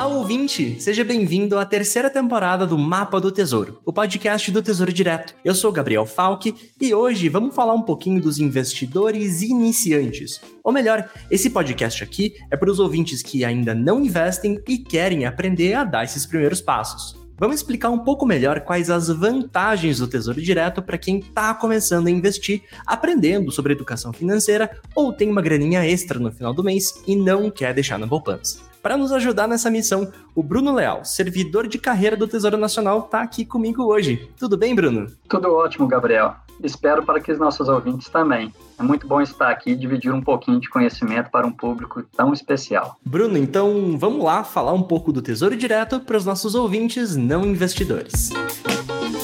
Olá, ouvinte! Seja bem-vindo à terceira temporada do Mapa do Tesouro, o podcast do Tesouro Direto. Eu sou Gabriel Falck e hoje vamos falar um pouquinho dos investidores iniciantes. Ou melhor, esse podcast aqui é para os ouvintes que ainda não investem e querem aprender a dar esses primeiros passos. Vamos explicar um pouco melhor quais as vantagens do Tesouro Direto para quem está começando a investir, aprendendo sobre educação financeira ou tem uma graninha extra no final do mês e não quer deixar na poupança. Para nos ajudar nessa missão, o Bruno Leal, servidor de carreira do Tesouro Nacional, está aqui comigo hoje. Tudo bem, Bruno? Tudo ótimo, Gabriel. Espero para que os nossos ouvintes também. É muito bom estar aqui e dividir um pouquinho de conhecimento para um público tão especial. Bruno, então vamos lá falar um pouco do Tesouro Direto para os nossos ouvintes não investidores. Bruno,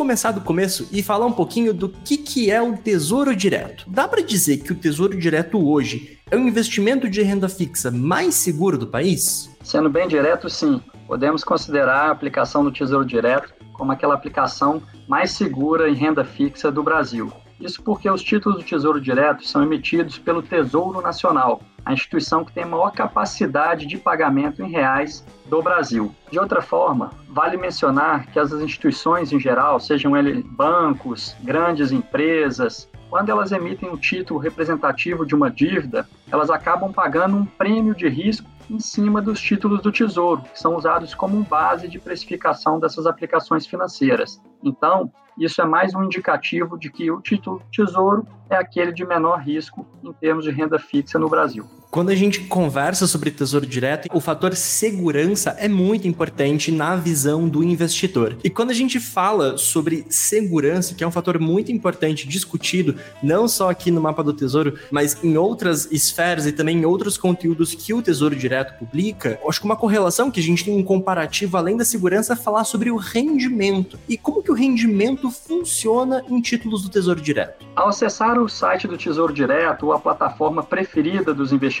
começar do começo e falar um pouquinho do que, que é o Tesouro Direto. Dá para dizer que o Tesouro Direto hoje é o investimento de renda fixa mais seguro do país? Sendo bem direto, sim. Podemos considerar a aplicação do Tesouro Direto como aquela aplicação mais segura em renda fixa do Brasil. Isso porque os títulos do Tesouro Direto são emitidos pelo Tesouro Nacional, a instituição que tem maior capacidade de pagamento em reais do Brasil. De outra forma, vale mencionar que as instituições em geral, sejam eles bancos, grandes empresas, quando elas emitem um título representativo de uma dívida, elas acabam pagando um prêmio de risco em cima dos títulos do Tesouro, que são usados como base de precificação dessas aplicações financeiras. Então, isso é mais um indicativo de que o título Tesouro é aquele de menor risco em termos de renda fixa no Brasil. Quando a gente conversa sobre tesouro direto, o fator segurança é muito importante na visão do investidor. E quando a gente fala sobre segurança, que é um fator muito importante discutido, não só aqui no mapa do tesouro, mas em outras esferas e também em outros conteúdos que o tesouro direto publica, acho que uma correlação que a gente tem um comparativo além da segurança é falar sobre o rendimento. E como que o rendimento funciona em títulos do tesouro direto? Ao acessar o site do Tesouro Direto ou a plataforma preferida dos investidores,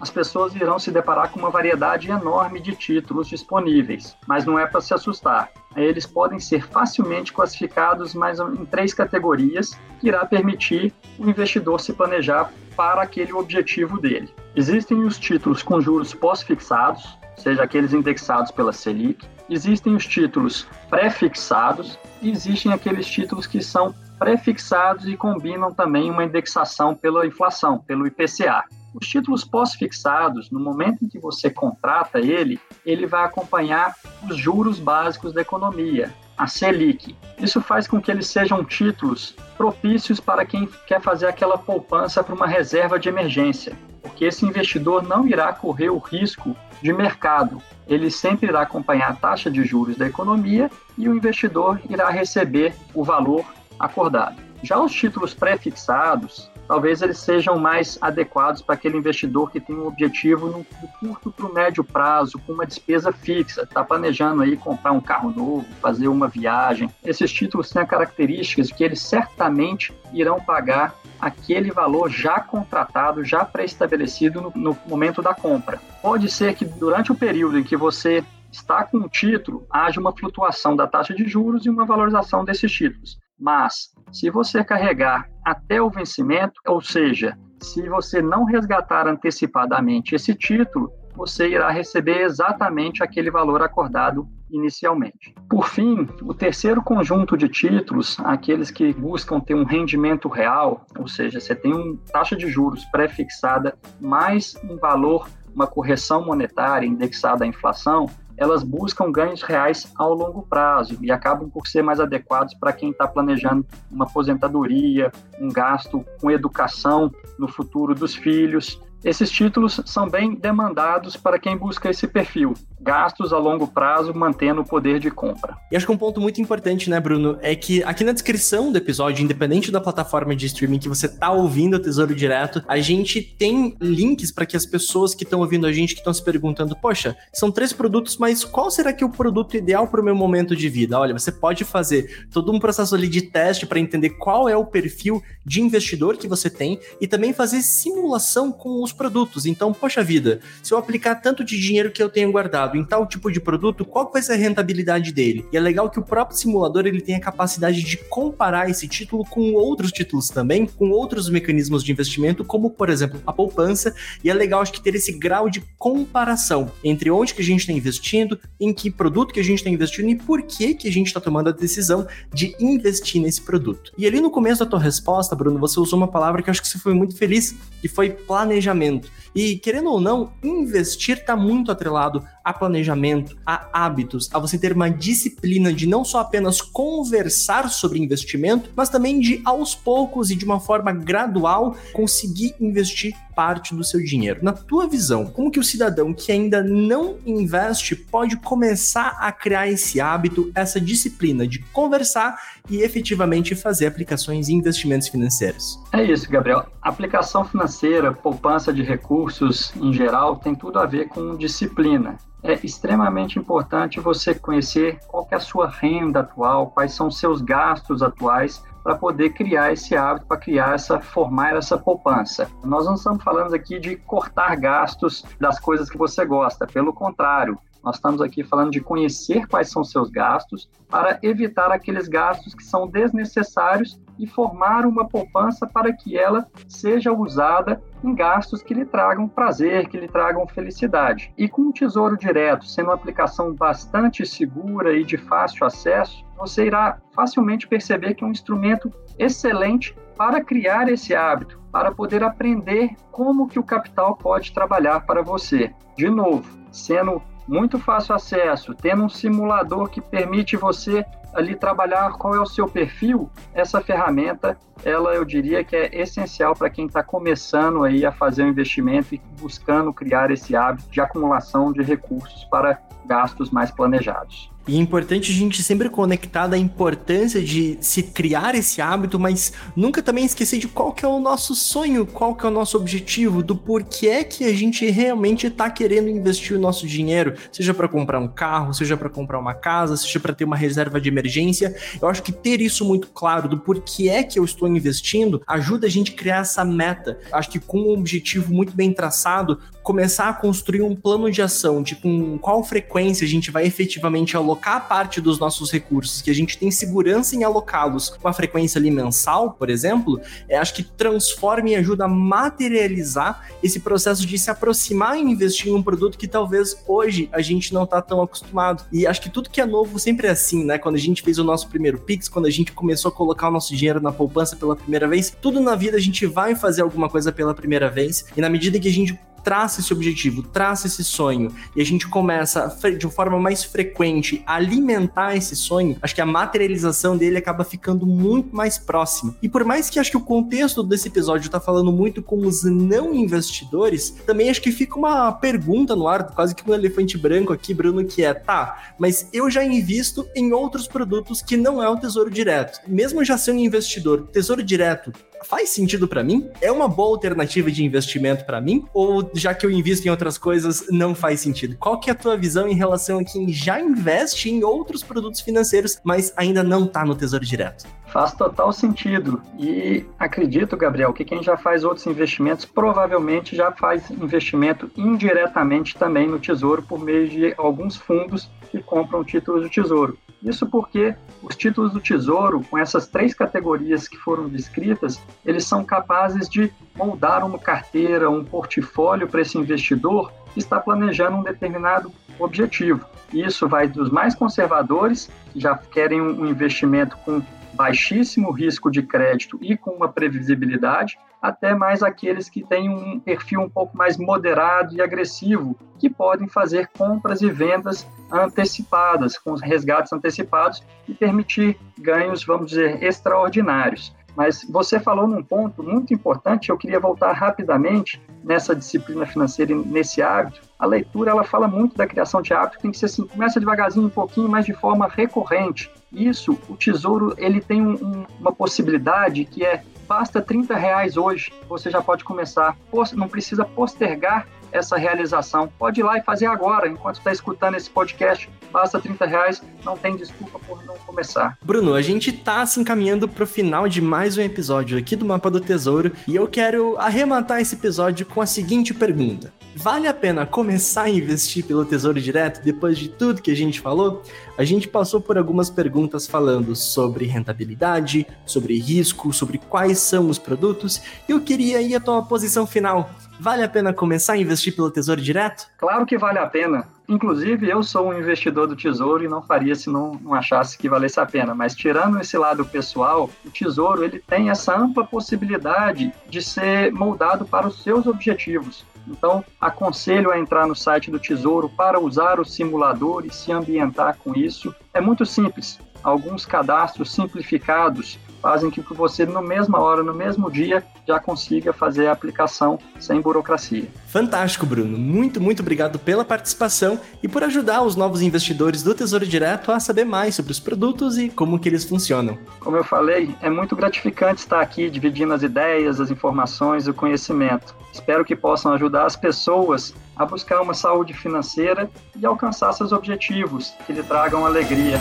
as pessoas irão se deparar com uma variedade enorme de títulos disponíveis, mas não é para se assustar. Eles podem ser facilmente classificados mais em três categorias, que irá permitir o investidor se planejar para aquele objetivo dele. Existem os títulos com juros pós-fixados, seja aqueles indexados pela Selic, existem os títulos pré-fixados e existem aqueles títulos que são pré-fixados e combinam também uma indexação pela inflação, pelo IPCA. Os títulos pós-fixados, no momento em que você contrata ele, ele vai acompanhar os juros básicos da economia, a Selic. Isso faz com que eles sejam títulos propícios para quem quer fazer aquela poupança para uma reserva de emergência, porque esse investidor não irá correr o risco de mercado. Ele sempre irá acompanhar a taxa de juros da economia e o investidor irá receber o valor acordado. Já os títulos pré-fixados, talvez eles sejam mais adequados para aquele investidor que tem um objetivo no, curto para o médio prazo, com uma despesa fixa, está planejando aí comprar um carro novo, fazer uma viagem. Esses títulos têm a característica de que eles certamente irão pagar aquele valor já contratado, já pré-estabelecido no, no momento da compra. Pode ser que durante o período em que você está com o título, haja uma flutuação da taxa de juros e uma valorização desses títulos. Mas, se você carregar até o vencimento, ou seja, se você não resgatar antecipadamente esse título, você irá receber exatamente aquele valor acordado inicialmente. Por fim, o terceiro conjunto de títulos, aqueles que buscam ter um rendimento real, ou seja, você tem uma taxa de juros pré-fixada mais um valor, uma correção monetária indexada à inflação, elas buscam ganhos reais ao longo prazo e acabam por ser mais adequados para quem está planejando uma aposentadoria, um gasto com educação no futuro dos filhos. Esses títulos são bem demandados para quem busca esse perfil, gastos a longo prazo mantendo o poder de compra. E acho que um ponto muito importante, né, Bruno, é que aqui na descrição do episódio, independente da plataforma de streaming que você tá ouvindo o Tesouro Direto, a gente tem links para que as pessoas que estão ouvindo a gente, que estão se perguntando, poxa, são três produtos, mas qual será que é o produto ideal para o meu momento de vida? Olha, você pode fazer todo um processo ali de teste para entender qual é o perfil de investidor que você tem e também fazer simulação com os produtos. Então, poxa vida, se eu aplicar tanto de dinheiro que eu tenho guardado em tal tipo de produto, qual vai ser a rentabilidade dele? E é legal que o próprio simulador ele tem a capacidade de comparar esse título com outros títulos também, com outros mecanismos de investimento, como por exemplo a poupança. E é legal acho que ter esse grau de comparação entre onde que a gente está investindo, em que produto que a gente está investindo e por que que a gente está tomando a decisão de investir nesse produto. E ali no começo da tua resposta, Bruno, você usou uma palavra que eu acho que você foi muito feliz, que foi planejamento. E querendo ou não, investir está muito atrelado a planejamento, a hábitos, a você ter uma disciplina de não só apenas conversar sobre investimento, mas também de aos poucos e de uma forma gradual conseguir investir parte do seu dinheiro. Na tua visão, como que o cidadão que ainda não investe pode começar a criar esse hábito, essa disciplina de conversar e efetivamente fazer aplicações em investimentos financeiros? É isso, Gabriel. Aplicação financeira, poupança de recursos em geral, tem tudo a ver com disciplina é extremamente importante você conhecer qual é a sua renda atual, quais são os seus gastos atuais, para poder criar esse hábito, para criar essa, formar essa poupança. Nós não estamos falando aqui de cortar gastos das coisas que você gosta, pelo contrário, nós estamos aqui falando de conhecer quais são seus gastos para evitar aqueles gastos que são desnecessários e formar uma poupança para que ela seja usada em gastos que lhe tragam prazer, que lhe tragam felicidade. E com o Tesouro Direto sendo uma aplicação bastante segura e de fácil acesso, você irá facilmente perceber que é um instrumento excelente para criar esse hábito, para poder aprender como que o capital pode trabalhar para você. De novo, sendo muito fácil acesso, tendo um simulador que permite você ali trabalhar qual é o seu perfil, essa ferramenta, ela eu diria que é essencial para quem está começando aí a fazer um investimento e buscando criar esse hábito de acumulação de recursos para gastos mais planejados. E é importante a gente sempre conectar da importância de se criar esse hábito, mas nunca também esquecer de qual que é o nosso sonho, qual que é o nosso objetivo, do porquê que a gente realmente está querendo investir o nosso dinheiro, seja para comprar um carro, seja para comprar uma casa, seja para ter uma reserva de emergência. Eu acho que ter isso muito claro do porquê é que eu estou investindo ajuda a gente a criar essa meta. Acho que com um objetivo muito bem traçado, começar a construir um plano de ação de com qual frequência a gente vai efetivamente alocar parte dos nossos recursos, que a gente tem segurança em alocá-los com a frequência ali mensal, por exemplo, é, acho que transforma e ajuda a materializar esse processo de se aproximar e investir em um produto que talvez hoje a gente não está tão acostumado. E acho que tudo que é novo sempre é assim, né? Quando a gente fez o nosso primeiro Pix, quando a gente começou a colocar o nosso dinheiro na poupança pela primeira vez, tudo na vida a gente vai fazer alguma coisa pela primeira vez, e na medida que a gente traça esse objetivo, traça esse sonho e a gente começa de forma mais frequente a alimentar esse sonho, acho que a materialização dele acaba ficando muito mais próxima. E por mais que acho que o contexto desse episódio tá falando muito com os não investidores, também acho que fica uma pergunta no ar, quase que um elefante branco aqui, Bruno, que é, tá, mas eu já invisto em outros produtos que não é o Tesouro Direto. Mesmo já sendo investidor, Tesouro Direto faz sentido para mim? É uma boa alternativa de investimento para mim? Ou já que eu invisto em outras coisas, não faz sentido? Qual que é a tua visão em relação a quem já investe em outros produtos financeiros, mas ainda não tá no Tesouro Direto? Faz total sentido. E acredito, Gabriel, que quem já faz outros investimentos provavelmente já faz investimento indiretamente também no Tesouro por meio de alguns fundos que compram títulos do Tesouro. Isso porque os títulos do Tesouro, com essas três categorias que foram descritas, eles são capazes de moldar uma carteira, um portfólio para esse investidor que está planejando um determinado objetivo. Isso vai dos mais conservadores, que já querem um investimento com baixíssimo risco de crédito e com uma previsibilidade, até mais aqueles que têm um perfil um pouco mais moderado e agressivo, que podem fazer compras e vendas antecipadas, com resgates antecipados e permitir ganhos, vamos dizer, extraordinários. Mas você falou num ponto muito importante, eu queria voltar rapidamente nessa disciplina financeira e nesse hábito. A leitura, ela fala muito da criação de hábito, tem que ser assim, começa devagarzinho um pouquinho, mas de forma recorrente. Isso, o Tesouro, ele tem um, uma possibilidade que é basta 30 reais hoje, você já pode começar. Não precisa postergar essa realização. Pode ir lá e fazer agora, enquanto está escutando esse podcast. basta 30 reais, não tem desculpa por não começar. Bruno, a gente tá se encaminhando pro final de mais um episódio aqui do Mapa do Tesouro e eu quero arrematar esse episódio com a seguinte pergunta. Vale a pena começar a investir pelo Tesouro Direto depois de tudo que a gente falou? A gente passou por algumas perguntas falando sobre rentabilidade, sobre risco, sobre quais são os produtos, e eu queria ir a tua posição final. Vale a pena começar a investir pelo Tesouro Direto? Claro que vale a pena. Inclusive, eu sou um investidor do Tesouro e não faria se não, não achasse que valesse a pena. Mas tirando esse lado pessoal, o Tesouro ele tem essa ampla possibilidade de ser moldado para os seus objetivos. Então, aconselho a entrar no site do Tesouro para usar o simulador e se ambientar com isso. É muito simples. Alguns cadastros simplificados fazem com que você, na mesma hora, no mesmo dia, já consiga fazer a aplicação sem burocracia. Fantástico, Bruno. Muito, muito obrigado pela participação e por ajudar os novos investidores do Tesouro Direto a saber mais sobre os produtos e como que eles funcionam. Como eu falei, é muito gratificante estar aqui dividindo as ideias, as informações, o conhecimento. Espero que possam ajudar as pessoas a buscar uma saúde financeira e alcançar seus objetivos que lhe tragam alegria.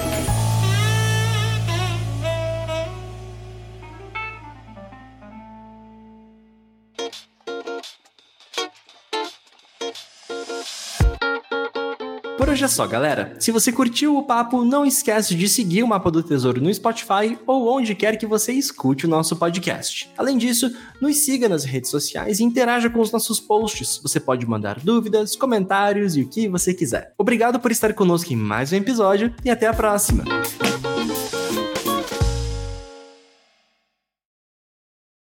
É só, galera. Se você curtiu o papo, não esquece de seguir o Mapa do Tesouro no Spotify ou onde quer que você escute o nosso podcast. Além disso, nos siga nas redes sociais e interaja com os nossos posts. Você pode mandar dúvidas, comentários e o que você quiser. Obrigado por estar conosco em mais um episódio e até a próxima.